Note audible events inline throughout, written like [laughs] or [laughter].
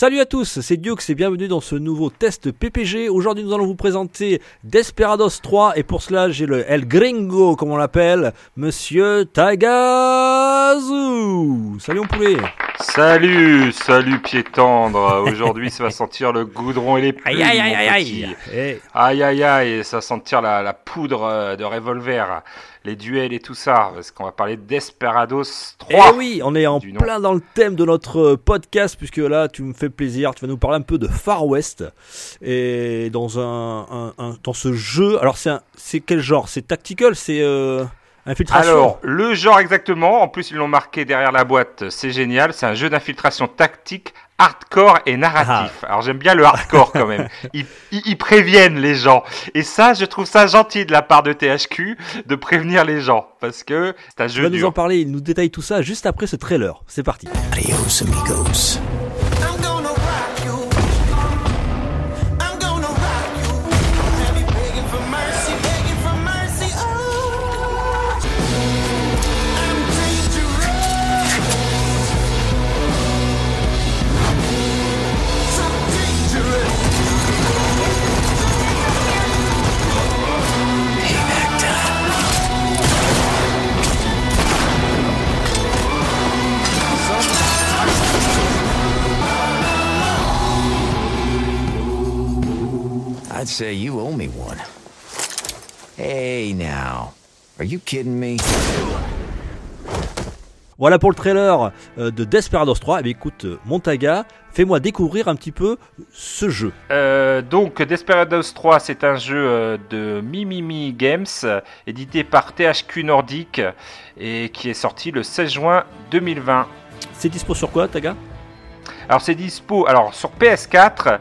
Salut à tous, c'est Dukes et bienvenue dans ce nouveau test PPG. Aujourd'hui, nous allons vous présenter Desperados 3 et pour cela, j'ai le El Gringo, comme on l'appelle, Monsieur Tagazu. Salut mon poulet. Salut, salut pied tendre. Aujourd'hui, ça va sentir le goudron et les plumes. Aïe aïe aïe aïe aïe. Aïe aïe aïe, ça va sentir la, la poudre euh, de revolver, les duels et tout ça, parce qu'on va parler de Desperados 3. Eh oui, on est en plein dans le thème de notre euh, podcast puisque là, tu me fais plaisir, tu vas nous parler un peu de Far West et dans un, un- un- dans ce jeu. Alors c'est quel genre? C'est tactical, c'est euh, infiltration. Alors, le genre exactement, en plus ils l'ont marqué derrière la boîte, c'est génial, c'est un jeu d'infiltration tactique, hardcore et narratif. Ah. Alors j'aime bien le hardcore quand même, [laughs] ils, préviennent les gens. Et ça, je trouve ça gentil de la part de THQ de prévenir les gens, parce que c'est un jeu vas nous en parler, il nous détaille tout ça juste après ce trailer. C'est parti. Adios, amigos. Say you owe me one. Hey now. Are you kidding me? Voilà pour le trailer euh, de Desperados 3. Eh bien, écoute, euh, Montaga, fais-moi découvrir un petit peu ce jeu. Euh, donc Desperados 3, c'est un jeu de Mimimi Games, édité par THQ Nordic et qui est sorti le 16 juin 2020. C'est dispo sur quoi, Taga? Alors c'est dispo alors sur PS4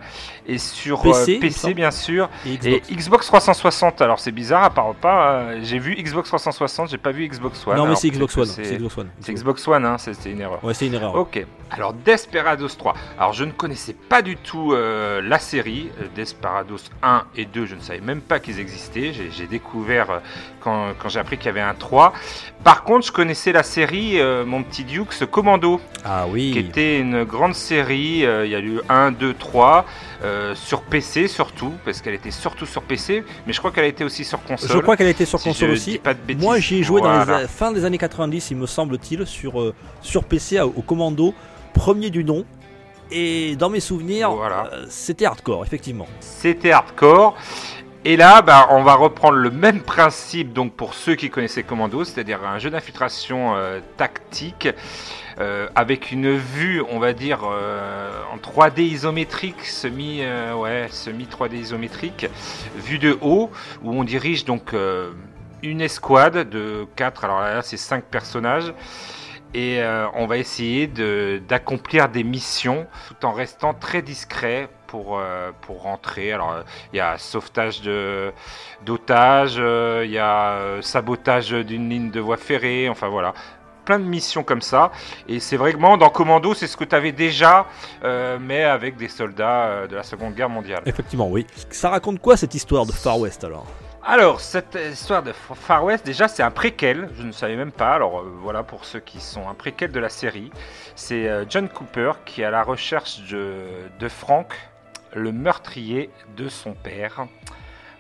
et sur PC, euh, PC bien sûr Et et Xbox. Xbox 360. Alors c'est bizarre, apparemment pas. euh, j'ai vu Xbox 360, j'ai pas vu Xbox One. non, mais c'est Xbox One. c'est- Xbox One. C'est Xbox One, hein, c'était une erreur. Ouais, c'est une erreur. Ok, alors Desperados 3. Alors je ne connaissais pas du tout euh, la série. euh, Desperados 1 et 2, je ne savais même pas qu'ils existaient. J'ai découvert euh, quand, quand j'ai appris qu'il y avait un 3. Par contre, je connaissais la série, euh, mon petit Duke, ce Commando, Ah oui. qui était une grande série. il y a eu 1, 2, 3. euh, sur PC surtout, parce qu'elle était surtout sur PC, mais je crois qu'elle a été aussi sur console. Je crois qu'elle a été sur si console aussi. dis pas de bêtises. Moi, j'y ai joué dans les a- fin des années 90, il me semble-t-il, sur, sur PC au commando, premier du nom. Et dans mes souvenirs, Voilà. euh, c'était hardcore, effectivement. C'était hardcore. Et là, bah, on va reprendre le même principe donc pour ceux qui connaissaient Commando, c'est-à-dire un jeu d'infiltration euh, tactique euh, avec une vue, on va dire, euh, en 3D isométrique, semi, ouais, semi 3D isométrique, vue de haut, où on dirige donc une escouade de 4, alors là c'est 5 personnages. Et euh, on va essayer d'accomplir des missions tout en restant très discret pour, euh, pour rentrer. Alors, il y a sauvetage d'otages, euh, il y a sabotage d'une ligne de voie ferrée, enfin voilà. Plein de missions comme ça. Et c'est vraiment dans Commando, c'est ce que tu avais déjà, mais avec des soldats de la Seconde Guerre mondiale. Effectivement, oui. Ça raconte quoi cette histoire de Far West alors? Alors, cette histoire de Far West, déjà, c'est un préquel. Je ne savais même pas. Alors, euh, voilà pour ceux qui sont un préquel de la série. C'est euh, John Cooper qui est à la recherche de, de Frank, le meurtrier de son père.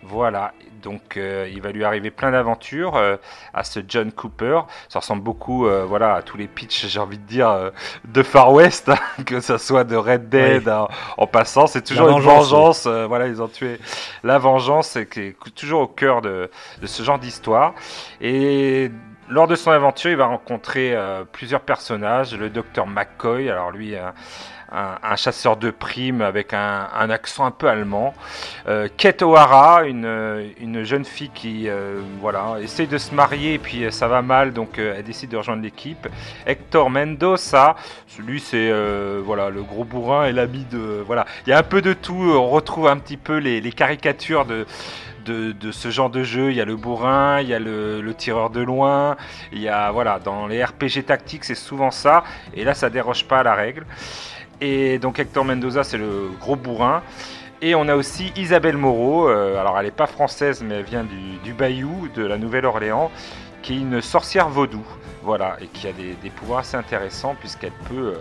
Voilà, donc euh, il va lui arriver plein d'aventures euh, à ce John Cooper. Ça ressemble beaucoup euh, voilà, à tous les pitchs, j'ai envie de dire, euh, de Far West, hein, que ça soit de Red Dead Oui. en, en passant. C'est toujours La une vengeance, vengeance. euh, voilà, ils ont tué la vengeance, qui est toujours au cœur de, de ce genre d'histoire. Et lors de son aventure, il va rencontrer euh, plusieurs personnages. Le docteur McCoy, alors lui, un, chasseur de primes avec un, accent un peu allemand. Euh, Kate O'Hara, une, une jeune fille qui euh, voilà, essaye de se marier et puis euh, ça va mal, donc euh, elle décide de rejoindre l'équipe. Hector Mendoza, lui c'est voilà, le gros bourrin et l'ami de... Voilà, il y a un peu de tout, on retrouve un petit peu les, caricatures de de, ce genre de jeu. Il y a le bourrin, il y a le, le tireur de loin, il y a voilà dans les RPG tactiques c'est souvent ça. Et là ça déroge pas à la règle. Et donc Hector Mendoza c'est le gros bourrin. Et on a aussi Isabelle Moreau, euh, alors elle n'est pas française mais elle vient du, Bayou, de la Nouvelle-Orléans, qui est une sorcière vaudou, voilà, et qui a des, des pouvoirs assez intéressants puisqu'elle peut euh,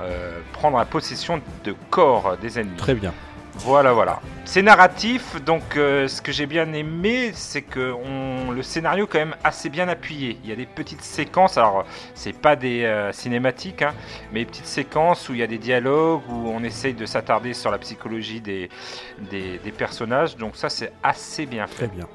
euh, prendre la possession de corps des ennemis. Très bien. Voilà, voilà. C'est narratif, donc euh, ce que j'ai bien aimé, c'est que on, le scénario est quand même assez bien appuyé. Il y a des petites séquences, alors c'est pas des euh, cinématiques, hein, mais des petites séquences où il y a des dialogues, où on essaye de s'attarder sur la psychologie des, des, des personnages, donc ça c'est assez bien fait. Très bien.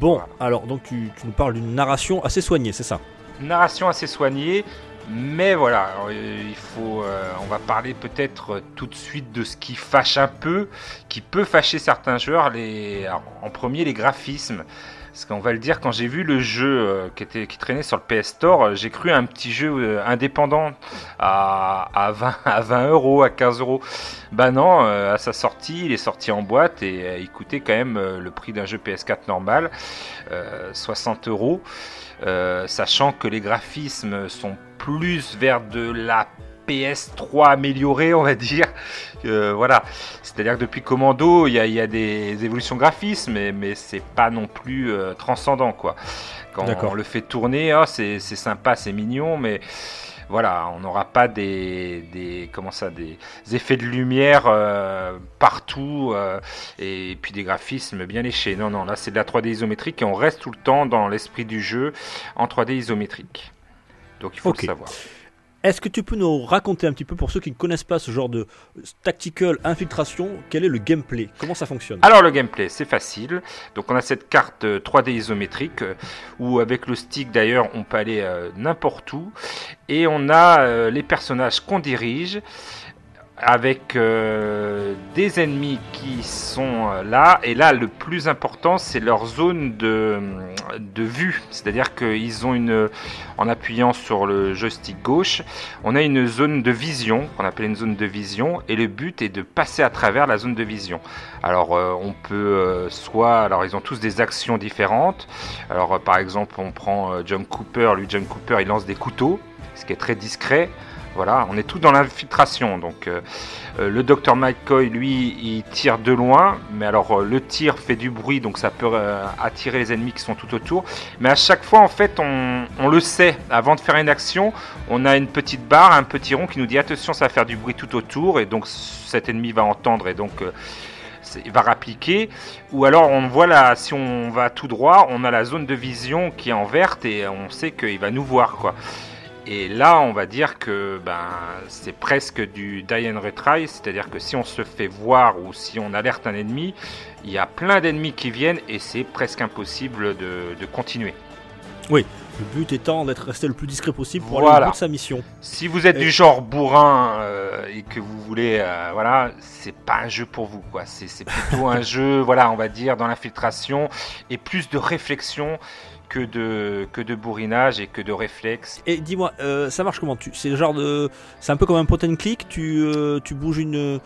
Bon, alors donc tu, tu nous parles d'une narration assez soignée, c'est ça? Narration assez soignée, mais voilà, euh, il faut, euh, on va parler peut-être tout de suite de ce qui fâche un peu, qui peut fâcher certains joueurs. Les, en premier, les graphismes. Parce qu'on va le dire, quand j'ai vu le jeu euh, qui, traînait sur le PS Store, j'ai cru un petit jeu indépendant à, à, 20, à 20 euros, à 15 euros. Bah non, euh, à sa sortie, il est sorti en boîte et il coûtait quand même le prix d'un jeu PS4 normal, euh, 60 euros. Euh, sachant que les graphismes sont plus vers de la PS3 améliorée, on va dire. Euh, voilà, c'est-à-dire que depuis Commando, il y, a- il y a des évolutions graphismes, mais, mais c'est pas non plus euh, transcendant, quoi. Quand on le fait tourner, oh, c'est c'est sympa, c'est mignon, mais voilà, on n'aura pas des, des comment ça, des effets de lumière euh, partout euh, et puis des graphismes bien léchés. Non, non, là c'est de la 3D isométrique et on reste tout le temps dans l'esprit du jeu en 3D isométrique. Donc il faut le savoir. Est-ce que tu peux nous raconter un petit peu, pour ceux qui ne connaissent pas ce genre de tactical infiltration, quel est le gameplay? Comment ça fonctionne? Alors le gameplay, c'est facile. Donc on a cette carte euh, 3D isométrique euh, où avec le stick d'ailleurs on peut aller euh, n'importe où. Et on a euh, les personnages qu'on dirige avec euh, des ennemis qui sont euh, là. Et là le plus important c'est leur zone de, de vue. C'est à dire qu'ils ont une en appuyant sur le joystick gauche on a une zone de vision qu'on appelle une zone de vision et le but est de passer à travers la zone de vision. Alors euh, on peut soit alors ils ont tous des actions différentes. Alors par exemple on prend John Cooper. Lui John Cooper il lance des couteaux ce qui est très discret voilà, on est tout dans l'infiltration. Donc, euh, euh, le docteur McCoy, lui, il tire de loin, mais alors euh, le tir fait du bruit, donc ça peut attirer les ennemis qui sont tout autour. Mais à chaque fois, en fait, on, le sait. Avant de faire une action, on a une petite barre, un petit rond qui nous dit attention, ça va faire du bruit tout autour, et donc cet ennemi va entendre, et donc il va rappliquer. Ou alors, on voit là, si on va tout droit, on a la zone de vision qui est en verte, et on sait qu'il va nous voir, quoi. Et là, on va dire que ben, c'est presque du die and retry, c'est-à-dire que si on se fait voir ou si on alerte un ennemi, il y a plein d'ennemis qui viennent et c'est presque impossible de, de continuer. Le but étant d'être resté le plus discret possible pour aller au Voilà. bout de sa mission. Si vous êtes Et- du genre bourrin euh, et que vous voulez, euh, voilà, c'est pas un jeu pour vous, quoi. C'est c'est plutôt un [laughs] jeu, voilà, on va dire, dans l'infiltration et plus de réflexion que de, que de bourrinage et que de réflexe. Et dis-moi, euh, ça marche comment C'est le genre de. C'est un peu comme un point and click Tu, euh, tu bouges une.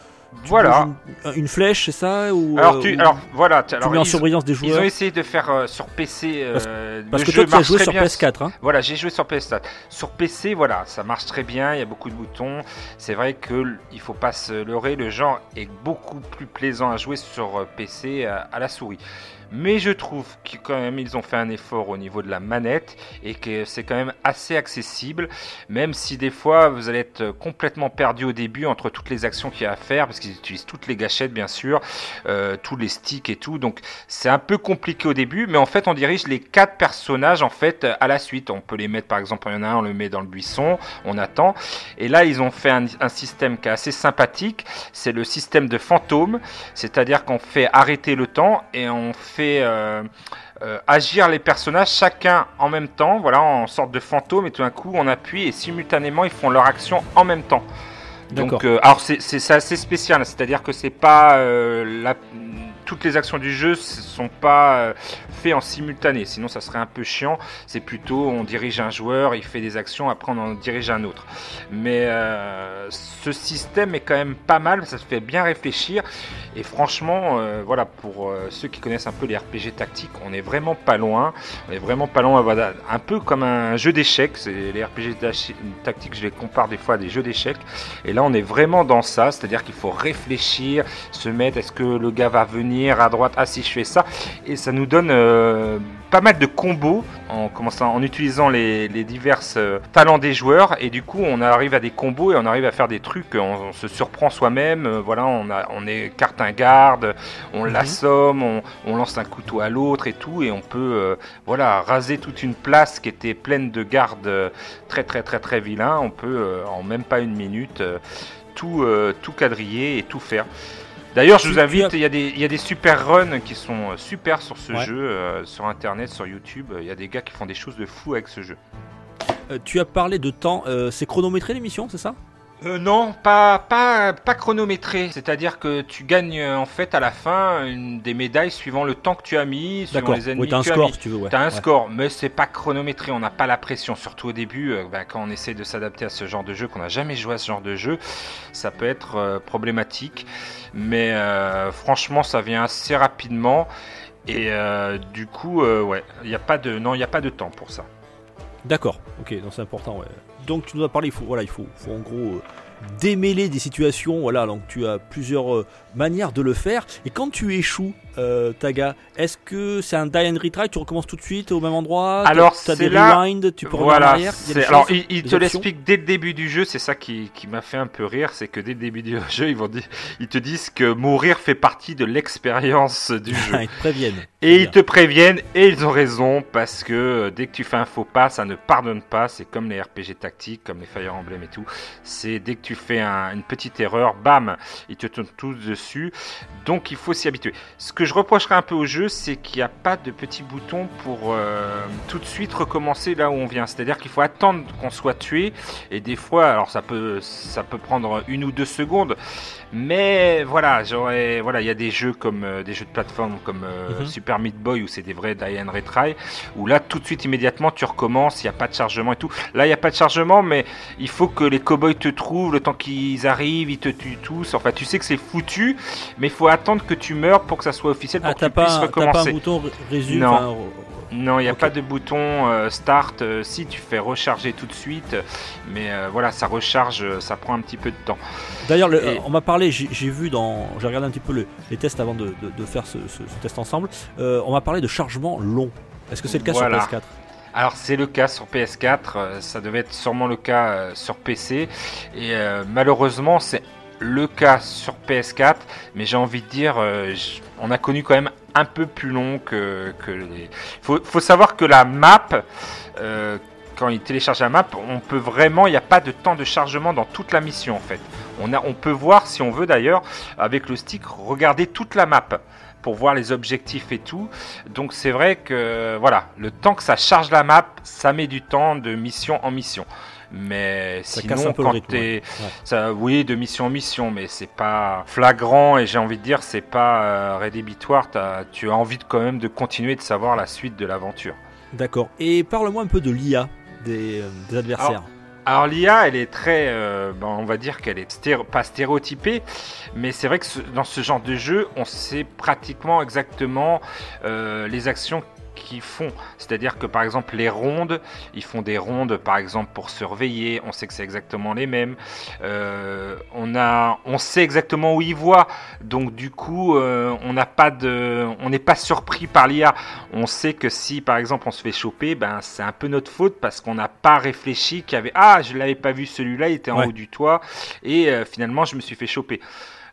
tu Voilà. bouges Une, une flèche, c'est ça ou, Alors, euh, tu, ou alors voilà, tu- alors, mets en ils- surveillance des Ils joueurs ont essayé de faire euh, sur PC. euh, Parce que toi, tu as joué sur bien. PS4. Hein Voilà, j'ai joué sur PS4. Sur PC, voilà, ça marche très bien. Il y a beaucoup de boutons. C'est vrai que il faut pas se leurrer. Le genre est beaucoup plus plaisant à jouer sur euh, PC à la souris. Mais je trouve que quand même ils ont fait un effort au niveau de la manette et que c'est quand même assez accessible, même si des fois vous allez être complètement perdu au début entre toutes les actions qu'il y a à faire, parce qu'ils utilisent toutes les gâchettes bien sûr, euh, tous les sticks et tout, donc c'est un peu compliqué au début, mais en fait on dirige les quatre personnages en fait à la suite. On peut les mettre par exemple, il y en a un, on le met dans le buisson, on attend, et là ils ont fait un, un système qui est assez sympathique, c'est le système de fantôme, c'est-à-dire qu'on fait arrêter le temps et on fait euh, euh, agir les personnages chacun en même temps, voilà, en sorte de fantôme, et tout d'un coup on appuie et simultanément ils font leur action en même temps. Donc, euh, alors c'est assez spécial, c'est-à-dire que c'est pas euh, la- toutes les actions du jeu ne sont pas euh, faites en simultané, sinon ça serait un peu chiant. C'est plutôt on dirige un joueur, il fait des actions, après on en dirige un autre. Mais euh, ce système est quand même pas mal, ça se fait bien réfléchir. Et franchement, euh, voilà, pour ceux qui connaissent un peu les RPG tactiques, on est vraiment pas loin. On est vraiment pas loin, un peu comme un jeu d'échecs. Les RPG tactiques, je les compare des fois à des jeux d'échecs. Et là, on est vraiment dans ça, c'est-à-dire qu'il faut réfléchir, se mettre, est-ce que le gars va venir à droite, ah si je fais ça, et ça nous donne euh, pas mal de combos en commençant, en utilisant les, les divers euh, talents des joueurs, et du coup, on arrive à des combos et on arrive à faire des trucs, on, on se surprend soi-même, euh, voilà, on, a, on écarte un garde, on l'assomme, on, on lance un couteau à l'autre et tout, et on peut, voilà, raser toute une place qui était pleine de gardes très très très très vilains, on peut en même pas une minute tout, tout quadriller et tout faire. D'ailleurs, je vous invite, il y, a des, il y a des super runs qui sont euh, super sur ce Ouais. jeu, euh, sur internet, sur YouTube. Il y a des gars qui font des choses de fou avec ce jeu. Euh, tu as parlé de temps, euh, c'est chronométré l'émission, c'est ça? Euh, non, pas, pas, pas chronométré. C'est-à-dire que tu gagnes en fait à la fin une des médailles suivant le temps que tu as mis, suivant les ennemis Oui, t'as un que tu as score mis. si tu veux. Ouais. T'as un Ouais. score, mais c'est pas chronométré, on n'a pas la pression, surtout au début, euh, bah, quand on essaie de s'adapter à ce genre de jeu, qu'on n'a jamais joué à ce genre de jeu, ça peut être euh, problématique. Mais franchement, ça vient assez rapidement. Et du coup, ouais, il n'y a pas de, non, il n'y a pas de temps pour ça. D'accord, ok, donc c'est important. Ouais. Donc tu nous as parlé, il faut, voilà, il faut, faut en gros démêler des situations. Voilà, donc tu as plusieurs euh, manières de le faire. Et quand tu échoues, euh, Taga, est-ce que c'est un die and retry Tu recommences tout de suite au même endroit Alors, tu as des là- rewind, tu peux revenir Voilà, arrière c'est- alors choses il, il des te l'explique dès le début du jeu, c'est ça qui, qui m'a fait un peu rire, c'est que dès le début du [laughs] jeu, ils, vont dire, ils te disent que mourir fait partie de l'expérience du [laughs] jeu. Ils te préviennent. Et ils te préviennent, et ils ont raison, parce que euh, dès que tu fais un faux pas, ça ne pardonne pas. C'est comme les RPG tactiques, comme les Fire Emblem et tout. C'est dès que tu fais un- une petite erreur, bam, ils te tournent tous dessus. Donc il faut s'y habituer. Ce que je reprocherais un peu au jeu, c'est qu'il n'y a pas de petit bouton pour euh, tout de suite recommencer là où on vient. C'est-à-dire qu'il faut attendre qu'on soit tué. Et des fois, alors ça peut, ça peut prendre une ou deux secondes. Mais voilà, j'aurais, voilà, il y a des jeux comme euh, des jeux de plateforme comme euh, Mhm. Super Meat Boy où c'est des vrais die and retry, où là tout de suite immédiatement tu recommences, il n'y a pas de chargement et tout. Là il n'y a pas de chargement, mais il faut que les cowboys te trouvent le temps qu'ils arrivent, ils te tuent tous. Enfin, tu sais que c'est foutu, mais il faut attendre que tu meurs pour que ça soit officiel pour Ah, que tu puisses pas, t'as pas un recommencer. bouton ré- résume Non. enfin, re- Non, il n'y a pas de bouton euh, start. euh, si tu fais recharger tout de suite, mais euh, voilà, ça recharge, ça prend un petit peu de temps. D'ailleurs, Et- on m'a parlé, j'ai vu dans. J'ai regardé un petit peu le- les tests avant de, de- de faire ce, ce- ce test ensemble. On m'a parlé de chargement long. Est-ce que c'est le cas Voilà. sur PS4 Alors c'est le cas sur PS4, euh, ça devait être sûrement le cas sur PC, et malheureusement c'est le cas sur PS4, mais j'ai envie de dire, euh, on a connu quand même un peu plus long que, que les... Faut, faut savoir que la map, euh, quand il télécharge la map, on peut vraiment, il n'y a pas de temps de chargement dans toute la mission en fait. On, a, on peut voir, si on veut d'ailleurs, avec le stick, regarder toute la map pour voir les objectifs et tout. Donc c'est vrai que voilà, le temps que ça charge la map, ça met du temps de mission en mission. Mais Ça sinon, un peu quand rythme, ouais. Ça, oui, de mission en mission, mais c'est pas flagrant et j'ai envie de dire, c'est pas euh, rédhibitoire. T'as- tu as envie de, quand même de continuer de savoir la suite de l'aventure. D'accord. Et parle-moi un peu de l'IA des, euh, des adversaires. Alors l'IA, elle est très, euh, ben, on va dire qu'elle est stéro- pas stéréotypée, mais c'est vrai que ce- dans ce genre de jeu, on sait pratiquement exactement euh, les actions qu'ils font. C'est-à-dire que par exemple les rondes, ils font des rondes par exemple pour surveiller, on sait que c'est exactement les mêmes. Euh, on, a, on sait exactement où ils voient, donc du coup euh, on n'a pas de, on n'est pas surpris par l'IA. On sait que si par exemple on se fait choper, ben c'est un peu notre faute parce qu'on n'a pas réfléchi qu'il y avait ah je l'avais pas vu celui-là, il était en Ouais. haut du toit et euh, finalement je me suis fait choper.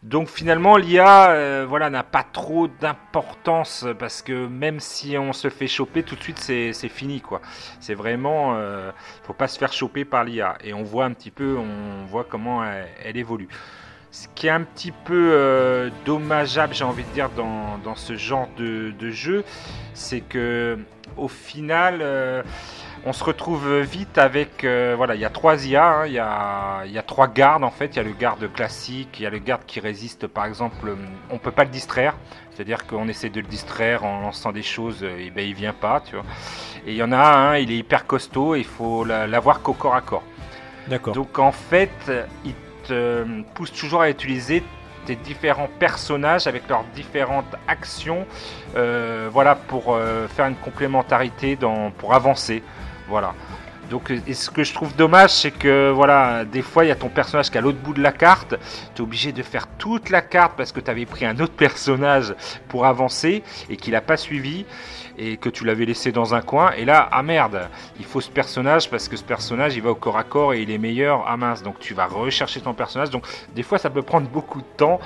Donc finalement l'IA euh, voilà n'a pas trop d'importance parce que même si on se fait choper tout de suite c'est fini quoi. C'est vraiment euh, faut pas se faire choper par l'IA et on voit un petit peu on voit comment elle, elle évolue. Ce qui est un petit peu euh, dommageable, j'ai envie de dire, dans, ce genre de, de jeu, c'est que au final, euh, on se retrouve vite avec, euh, voilà, il y a trois IA, hein, il y, a, il y a trois gardes en fait, il y a le garde classique, il y a le garde qui résiste par exemple, euh, on peut pas le distraire, c'est-à-dire qu'on essaie de le distraire en lançant des choses, euh, et ben il vient pas, tu vois. Et il y en a un, il est hyper costaud, il faut la- l'avoir qu'au corps à corps. D'accord. Donc en fait, il te pousse toujours à utiliser tes différents personnages avec leurs différentes actions, euh, voilà, pour euh, faire une complémentarité dans, pour avancer, voilà. Donc, ce que je trouve dommage, c'est que voilà, des fois il y a ton personnage qui est à l'autre bout de la carte, tu es obligé de faire toute la carte parce que tu avais pris un autre [laughs] personnage pour avancer et qu'il n'a pas suivi et que tu l'avais laissé dans un coin. Et là, ah merde, il faut ce personnage parce que ce personnage il va au corps à corps et il est meilleur. Ah mince, donc tu vas rechercher ton personnage. Donc des fois ça peut prendre beaucoup de temps,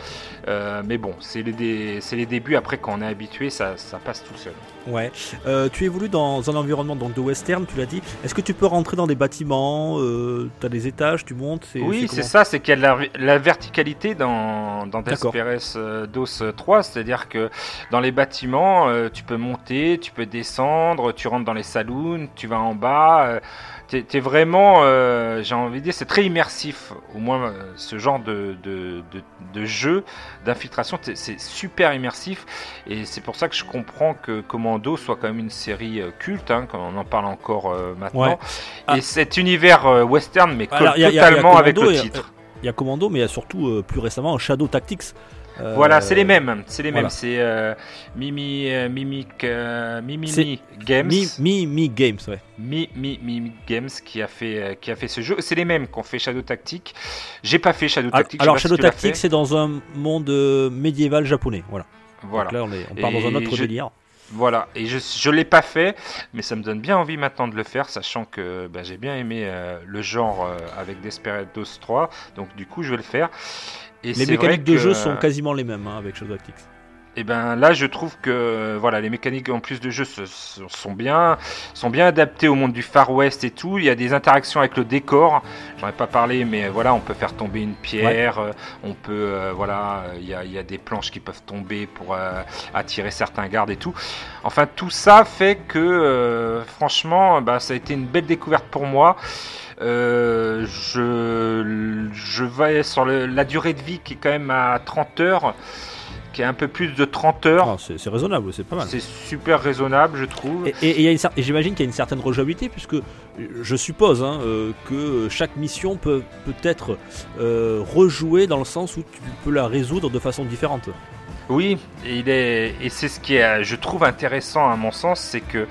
Euh, mais bon, c'est les, débuts. Après, quand on est habitué, ça passe tout seul. Ouais. Euh, tu évolues dans un environnement donc de western, tu l'as dit. Est-ce que tu peux rentrer dans des bâtiments euh, T'as des étages, tu montes Oui, c'est ça, c'est qu'il y a la, la verticalité dans, dans euh, DOS 3, c'est-à-dire que dans les bâtiments, euh, tu peux monter, tu peux descendre, tu rentres dans les saloons, tu vas en bas. T'es, t'es vraiment, euh, j'ai envie de dire, c'est très immersif, au moins euh, ce genre de, de, de, de jeu d'infiltration, c'est super immersif, et c'est pour ça que je comprends que Commando soit quand même une série euh, culte, hein, quand on en parle encore euh, maintenant. Ouais. Ah. Et cet univers euh, western, mais Alors, a- a- a totalement avec le et- titre. Il y a Commando, mais il y a surtout plus récemment Shadow Tactics. Euh, Voilà, c'est les mêmes, c'est les voilà. mêmes, c'est euh, Mimi, euh, Mimic, euh, Mimimi Games, Mi, Mi, Games, ouais. Mi, Mi, Mimi Games qui a fait, qui a fait ce jeu. C'est les mêmes qu'on fait Shadow Tactics. J'ai pas fait Shadow Alors, Tactics. alors Shadow Tactics, c'est dans un monde médiéval japonais. Voilà. Voilà. Donc là, on, est, on part dans un autre je- délire. Voilà, et je je l'ai pas fait, mais ça me donne bien envie maintenant de le faire, sachant que bah, j'ai bien aimé euh, le genre euh, avec Desperados 3, donc du coup je vais le faire. Et Les mécaniques de que- jeu sont quasiment les mêmes hein, avec Shadow Tactics. Et ben là, je trouve que voilà, les mécaniques en plus de jeu se- se- sont bien, sont bien adaptées au monde du Far West et tout. Il y a des interactions avec le décor. J'en ai pas parlé, mais voilà, on peut faire tomber une pierre. euh, On peut, euh, voilà, il y a, il y a des planches qui peuvent tomber pour euh, attirer certains gardes et tout. Enfin, tout ça fait que, euh, franchement, bah, ça a été une belle découverte pour moi. Euh, je, je vais sur le- la durée de vie qui est quand même à 30 heures, qui est un peu plus de 30 heures. Ah, c'est c'est raisonnable, c'est pas mal. C'est super raisonnable, je trouve. Et, j'imagine qu'il y a une certaine rejouabilité, puisque je suppose hein, euh, que chaque mission peut peut être euh, rejouée dans le sens où tu peux la résoudre de façon différente. Oui, et, il est, et c'est ce qui est, je trouve intéressant à mon sens, c'est que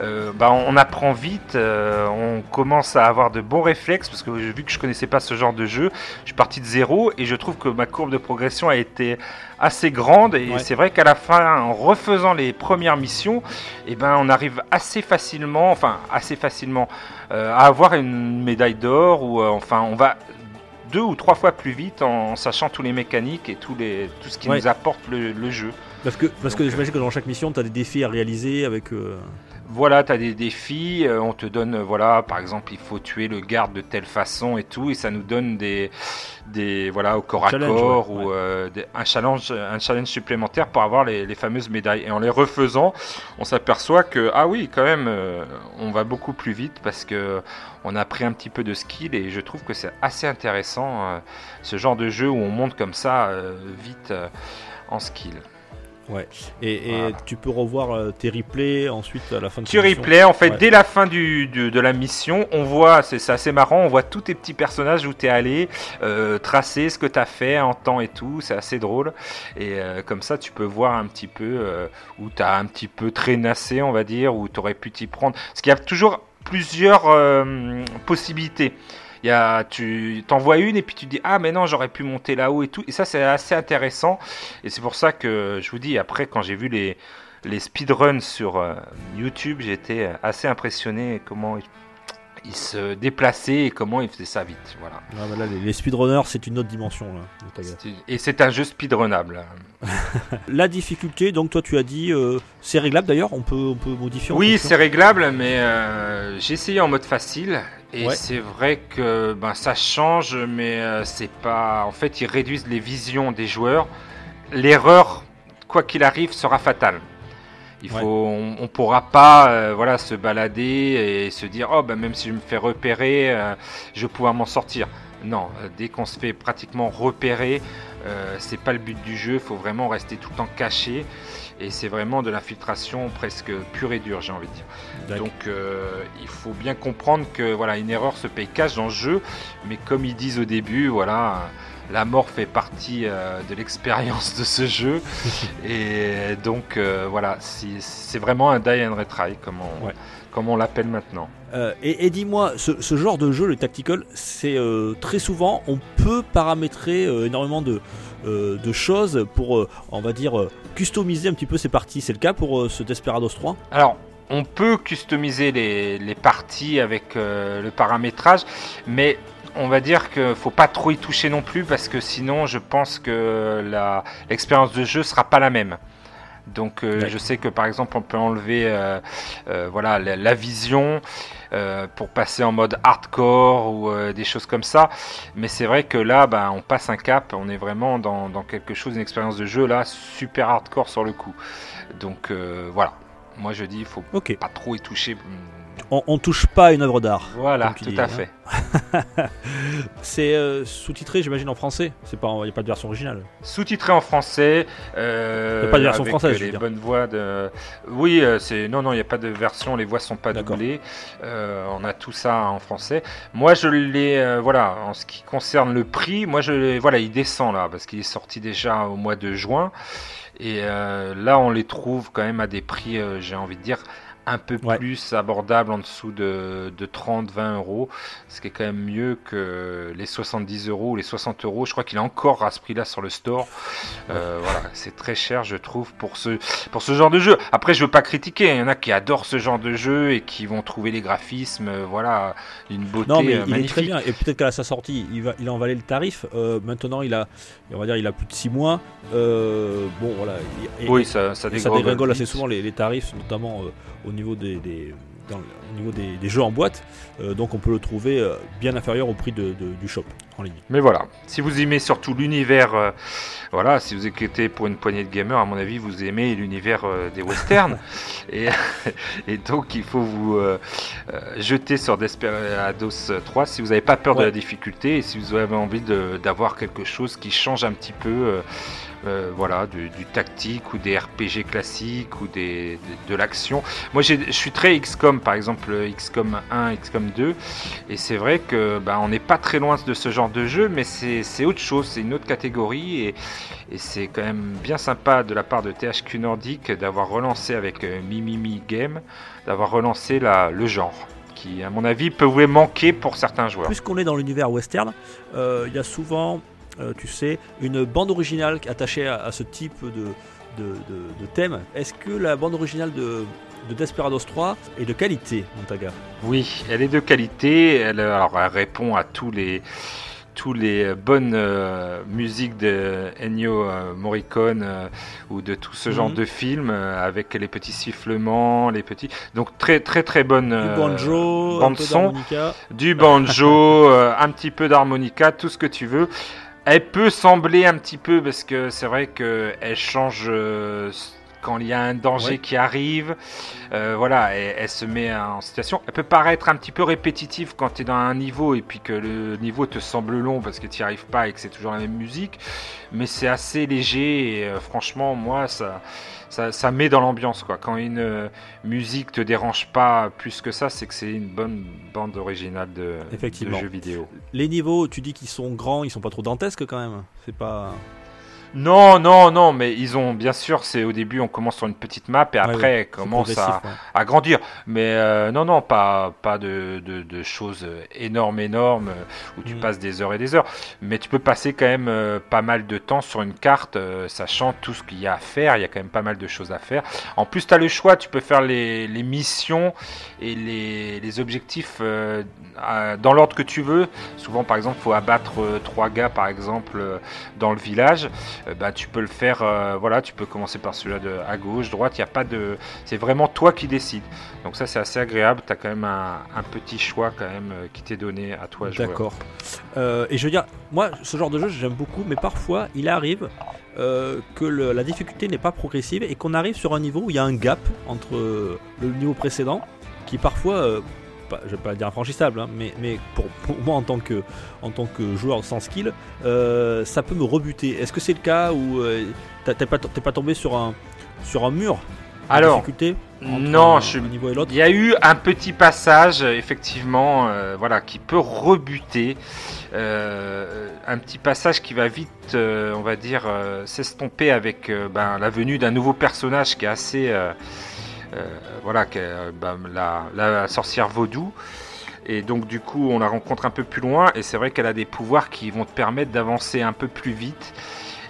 euh, bah, on apprend vite, euh, on commence à avoir de bons réflexes, parce que vu que je connaissais pas ce genre de jeu, je suis parti de zéro, et je trouve que ma courbe de progression a été assez grande, et Ouais. c'est vrai qu'à la fin, en refaisant les premières missions, eh ben, on arrive assez facilement, enfin assez facilement, euh, à avoir une médaille d'or, ou enfin on va deux ou trois fois plus vite en sachant tous les mécaniques et tous les, tout ce qui Ouais. nous apporte le, le jeu. Parce que, parce que j'imagine que dans chaque mission, tu as des défis à réaliser avec. euh, Voilà, tu as des défis, euh, on te donne, euh, voilà, par exemple, il faut tuer le garde de telle façon et tout, et ça nous donne des, des voilà, au corps à corps ouais, ou euh, des- un, challenge, un challenge supplémentaire pour avoir les, les fameuses médailles. Et en les refaisant, on s'aperçoit que, ah oui, quand même, euh, on va beaucoup plus vite parce que on a pris un petit peu de skill et je trouve que c'est assez intéressant euh, ce genre de jeu où on monte comme ça vite en skill. Ouais. Et, et Voilà. tu peux revoir euh, tes replays ensuite à la fin de Tu tes replay, en fait, Ouais. dès la fin du, du- de la mission, on voit, c'est c'est assez marrant, on voit tous tes petits personnages où tu es allé, euh, tracer ce que tu as fait en temps et tout, c'est assez drôle. Et euh, comme ça, tu peux voir un petit peu euh, où tu as un petit peu traînassé, on va dire, où tu aurais pu t'y prendre. Parce qu'il y a toujours plusieurs possibilités. Y a, tu t'en vois une et puis tu dis ah mais non j'aurais pu monter là-haut et tout et ça c'est assez intéressant et c'est pour ça que je vous dis après quand j'ai vu les les speedruns sur euh, YouTube, j'étais assez impressionné comment il, se déplaçait et comment il faisait ça vite. Voilà. Ah, bah là, les, les speedrunners, c'est une autre dimension. Là, Et c'est un jeu speedrunnable. [laughs] La difficulté, donc toi tu as dit, euh, c'est réglable d'ailleurs, on peut, on peut modifier. Oui, c'est réglable, mais euh, j'ai essayé en mode facile et Ouais. c'est vrai que ben, ça change, mais euh, c'est pas. En fait, ils réduisent les visions des joueurs. L'erreur, quoi qu'il arrive, sera fatale. Il Ouais. faut, on, on pourra pas, euh, voilà, se balader et se dire, oh, bah, même si je me fais repérer, euh, je vais pouvoir m'en sortir. Non, dès qu'on se fait pratiquement repérer, euh, c'est pas le but du jeu. Il faut vraiment rester tout le temps caché. Et c'est vraiment de l'infiltration presque pure et dure, j'ai envie de dire. Donc euh, il faut bien comprendre que voilà, une erreur se paye cash dans le jeu, mais comme ils disent au début, voilà, la mort fait partie euh, de l'expérience de ce jeu, [laughs] et donc euh, voilà, c'est vraiment un die and retry comme on, Ouais. comme on l'appelle maintenant. Euh, et et dis-moi, ce, ce genre de jeu, le tactical, c'est très souvent, on peut paramétrer énormément de, de choses pour, on va dire, customiser un petit peu ces parties. C'est le cas pour ce Desperados 3 Alors, on peut customiser les, les parties avec le paramétrage, mais on va dire qu'il faut pas trop y toucher non plus parce que sinon, je pense que l'expérience de jeu sera pas la même. Donc, euh, je sais que par exemple, on peut enlever euh, euh, voilà la, la vision pour passer en mode hardcore ou des choses comme ça. Mais c'est vrai que là, ben, on passe un cap. On est vraiment dans, dans quelque chose, une expérience de jeu là super hardcore sur le coup. Donc voilà. Moi, je dis, il faut pas trop y toucher. On, on touche pas à une œuvre d'art. Voilà, tout dis, à hein. fait. [laughs] C'est euh, sous-titré, j'imagine, en français. C'est pas, il n'y a pas de version originale. Sous-titré en français. Euh, Y a pas de version avec, française, je veux Les dire. bonnes voix de. Oui, euh, c'est non, non, il n'y a pas de version. Les voix sont pas doublées. Euh, on a tout ça en français. Moi, je l'ai. voilà, en ce qui concerne le prix, moi, je voilà, il descend là parce qu'il est sorti déjà au mois de juin. Et là, on les trouve quand même à des prix, j'ai envie de dire, un peu Ouais. plus abordables, en dessous de, de 30-20 euros. Ce qui est quand même mieux que les 70 euros ou les 60 euros. Je crois qu'il est encore à ce prix-là sur le store. Euh, voilà, c'est très cher, je trouve, pour ce, pour ce genre de jeu. Après, je veux pas critiquer. Il y en a qui adorent ce genre de jeu et qui vont trouver les graphismes, euh, voilà, une beauté Non, mais euh, est magnifique. très bien. Et peut-être qu'à sa sortie, il, va, il en valait le tarif. Euh, maintenant, il a, on va dire, il a plus de 6 mois. Euh, bon, voilà. Et- Oui, ça, ça Et ça dégringole assez souvent les, les tarifs, notamment au niveau des, des- dans le- au niveau des, des jeux en boîte. Euh, donc on peut le trouver euh, bien inférieur au prix de- de- du shop en ligne. Mais voilà, si vous aimez surtout l'univers, euh, voilà, si vous inquiétez pour une poignée de gamers, à mon avis, vous aimez l'univers des westerns. [laughs] et, [laughs] et donc, il faut vous jeter sur Desperados 3 si vous n'avez pas peur de la difficulté et si vous avez envie d'avoir quelque chose qui change un petit peu. Euh, voilà, du, tactique ou des RPG classiques ou des, de, l'action. Moi, je suis très XCOM, par exemple XCOM 1, XCOM 2, et c'est vrai que bah, on n'est pas très loin de ce genre de jeu, mais c'est autre chose, c'est une autre catégorie, et, et c'est quand même bien sympa de la part de THQ Nordic d'avoir relancé avec euh, Mimimi Game, d'avoir relancé la, le genre, qui à mon avis pouvait manquer pour certains joueurs. Puisqu'on est dans l'univers western, euh, il y a souvent, euh, tu sais, une bande originale attachée à, à ce type de, de, de- de thème. Est-ce que la bande originale de, de Desperados 3 est de qualité, Montaga? Oui, elle est de qualité. Elle, alors, elle répond à tous les tous les bonnes euh, musiques de Ennio euh, Morricone euh, ou de tout ce genre Mhm. de films avec les petits sifflements, les petits. Donc très très très bonne Du banjo, un bande peu son, du banjo, [laughs] un petit peu d'harmonica, tout ce que tu veux. Elle peut sembler un petit peu parce que c'est vrai que elle change euh, quand il y a un danger Ouais. qui arrive. Euh, voilà, elle, elle se met en situation. Elle peut paraître un petit peu répétitive quand tu es dans un niveau et puis que le niveau te semble long parce que tu n'y arrives pas et que c'est toujours la même musique. Mais c'est assez léger et euh, franchement, moi, ça, ça, ça met dans l'ambiance. quoi. Quand une euh, musique te dérange pas plus que ça, c'est que c'est une bonne bande originale de, Effectivement. de jeux vidéo. Les niveaux, tu dis qu'ils sont grands, ils sont pas trop dantesques quand même. C'est pas. Non, non, non, mais ils ont bien sûr, c'est au début on commence sur une petite map et après ouais, commence à, progressif, ouais. à grandir. Mais euh, non, non, pas, pas de, de, de choses énormes, énormes, où tu Mm. passes des heures et des heures. Mais tu peux passer quand même euh, pas mal de temps sur une carte, euh, sachant tout ce qu'il y a à faire. Il y a quand même pas mal de choses à faire. En plus, tu as le choix, tu peux faire les, les missions et les, les objectifs dans l'ordre que tu veux. Souvent, par exemple, il faut abattre trois gars, par exemple, dans le village. Euh, bah, tu peux le faire. euh, voilà, tu peux commencer par celui-là de à gauche, droite. Il a pas de. C'est vraiment toi qui décides. Donc ça, c'est assez agréable. Tu as quand même un, petit choix quand même euh, qui t'est donné à toi. D'accord. Et je veux dire, moi, ce genre de jeu, j'aime beaucoup, mais parfois, il arrive que la difficulté n'est pas progressive et qu'on arrive sur un niveau où il y a un gap entre le niveau précédent, qui parfois, pas- je vais pas dire infranchissable, hein, mais, mais pour, pour moi en tant que, en tant que joueur sans skill, euh, ça peut me rebuter. Est-ce que c'est le cas où euh, t'es pas, tombé sur un, sur un mur? Alors, non, un, je- un niveau et l'autre? Il y a eu un petit passage, effectivement, euh, voilà, qui peut rebuter. Euh, un petit passage qui va vite, on va dire, s'estomper avec ben, la venue d'un nouveau personnage qui est assez, voilà, qui est, euh, la, la sorcière vaudou. Et donc du coup, on la rencontre un peu plus loin, et c'est vrai qu'elle a des pouvoirs qui vont te permettre d'avancer un peu plus vite.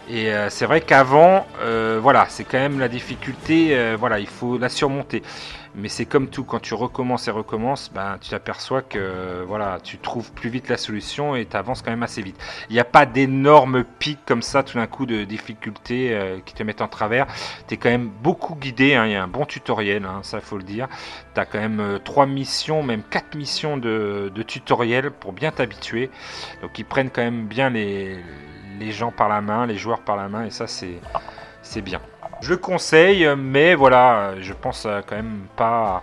Et euh, c'est vrai qu'avant, euh, voilà, c'est quand même la difficulté, euh, voilà, il faut la surmonter. Mais c'est comme tout, quand tu recommences et recommences, ben, tu t'aperçois que voilà, tu trouves plus vite la solution et tu avances quand même assez vite. Il n'y a pas d'énormes pics comme ça, tout d'un coup, de difficultés qui te mettent en travers. Tu es quand même beaucoup guidé, hein, il y a un bon tutoriel, hein, ça faut le dire. Tu as quand même trois missions, même quatre missions de tutoriel pour bien t'habituer. Donc ils prennent quand même bien les, les gens par la main, les joueurs par la main, et ça c'est c'est bien. Je le conseille, mais voilà, je pense euh, quand même pas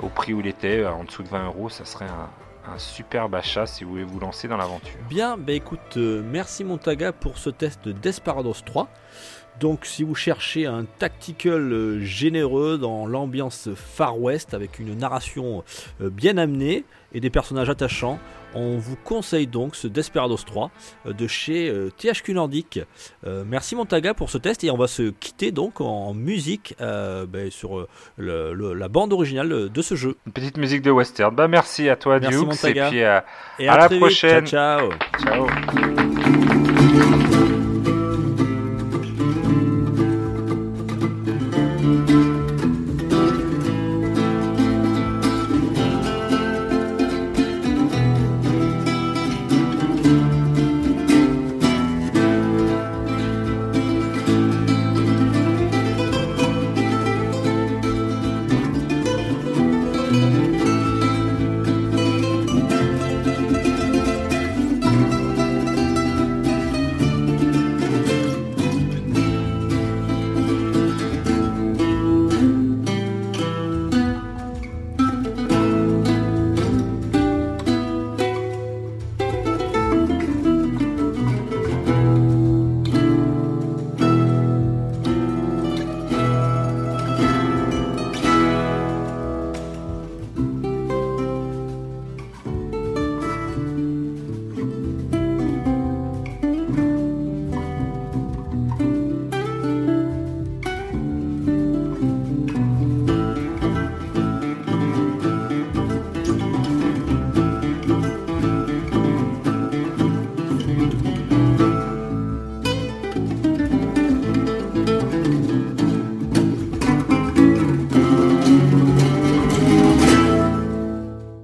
au prix où il était, euh, en dessous de 20 euros, ça serait un, un superbe achat si vous voulez vous lancer dans l'aventure. Bien, bah écoute, euh, merci Montaga pour ce test de Desperados 3. Donc si vous cherchez un tactical euh, généreux dans l'ambiance Far West avec une narration euh, bien amenée et des personnages attachants, on vous conseille donc ce Desperados 3 euh, de chez THQ Nordic. Euh, merci Montaga pour ce test et on va se quitter donc en musique euh, bah, sur le- le- la bande originale de ce jeu. Une petite musique de western. Bah merci à toi Merci, Dukes, et Montaga. puis euh, Et À à, la vite. prochaine. Ciao ciao. ciao.